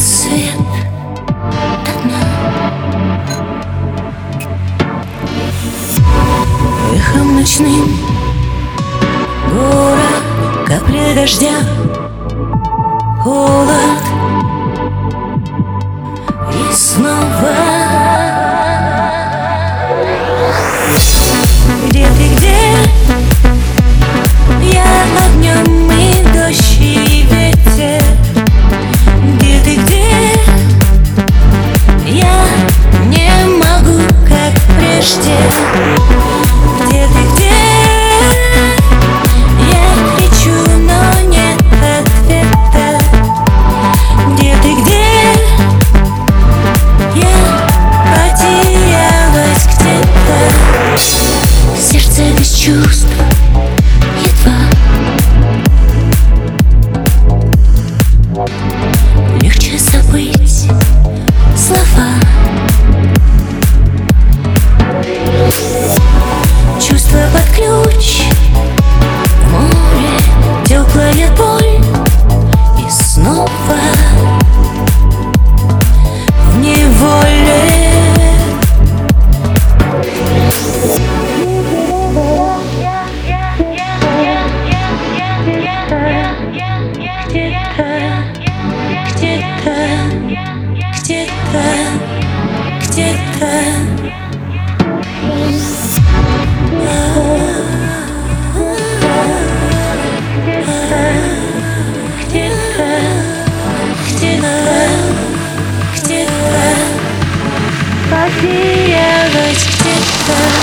рассвет до дна Эхом ночным Город, капли дождя Холод choose где-то, где-то, где-то. Где-то, где-то, где-то, где-то. где-то, где-то, где-то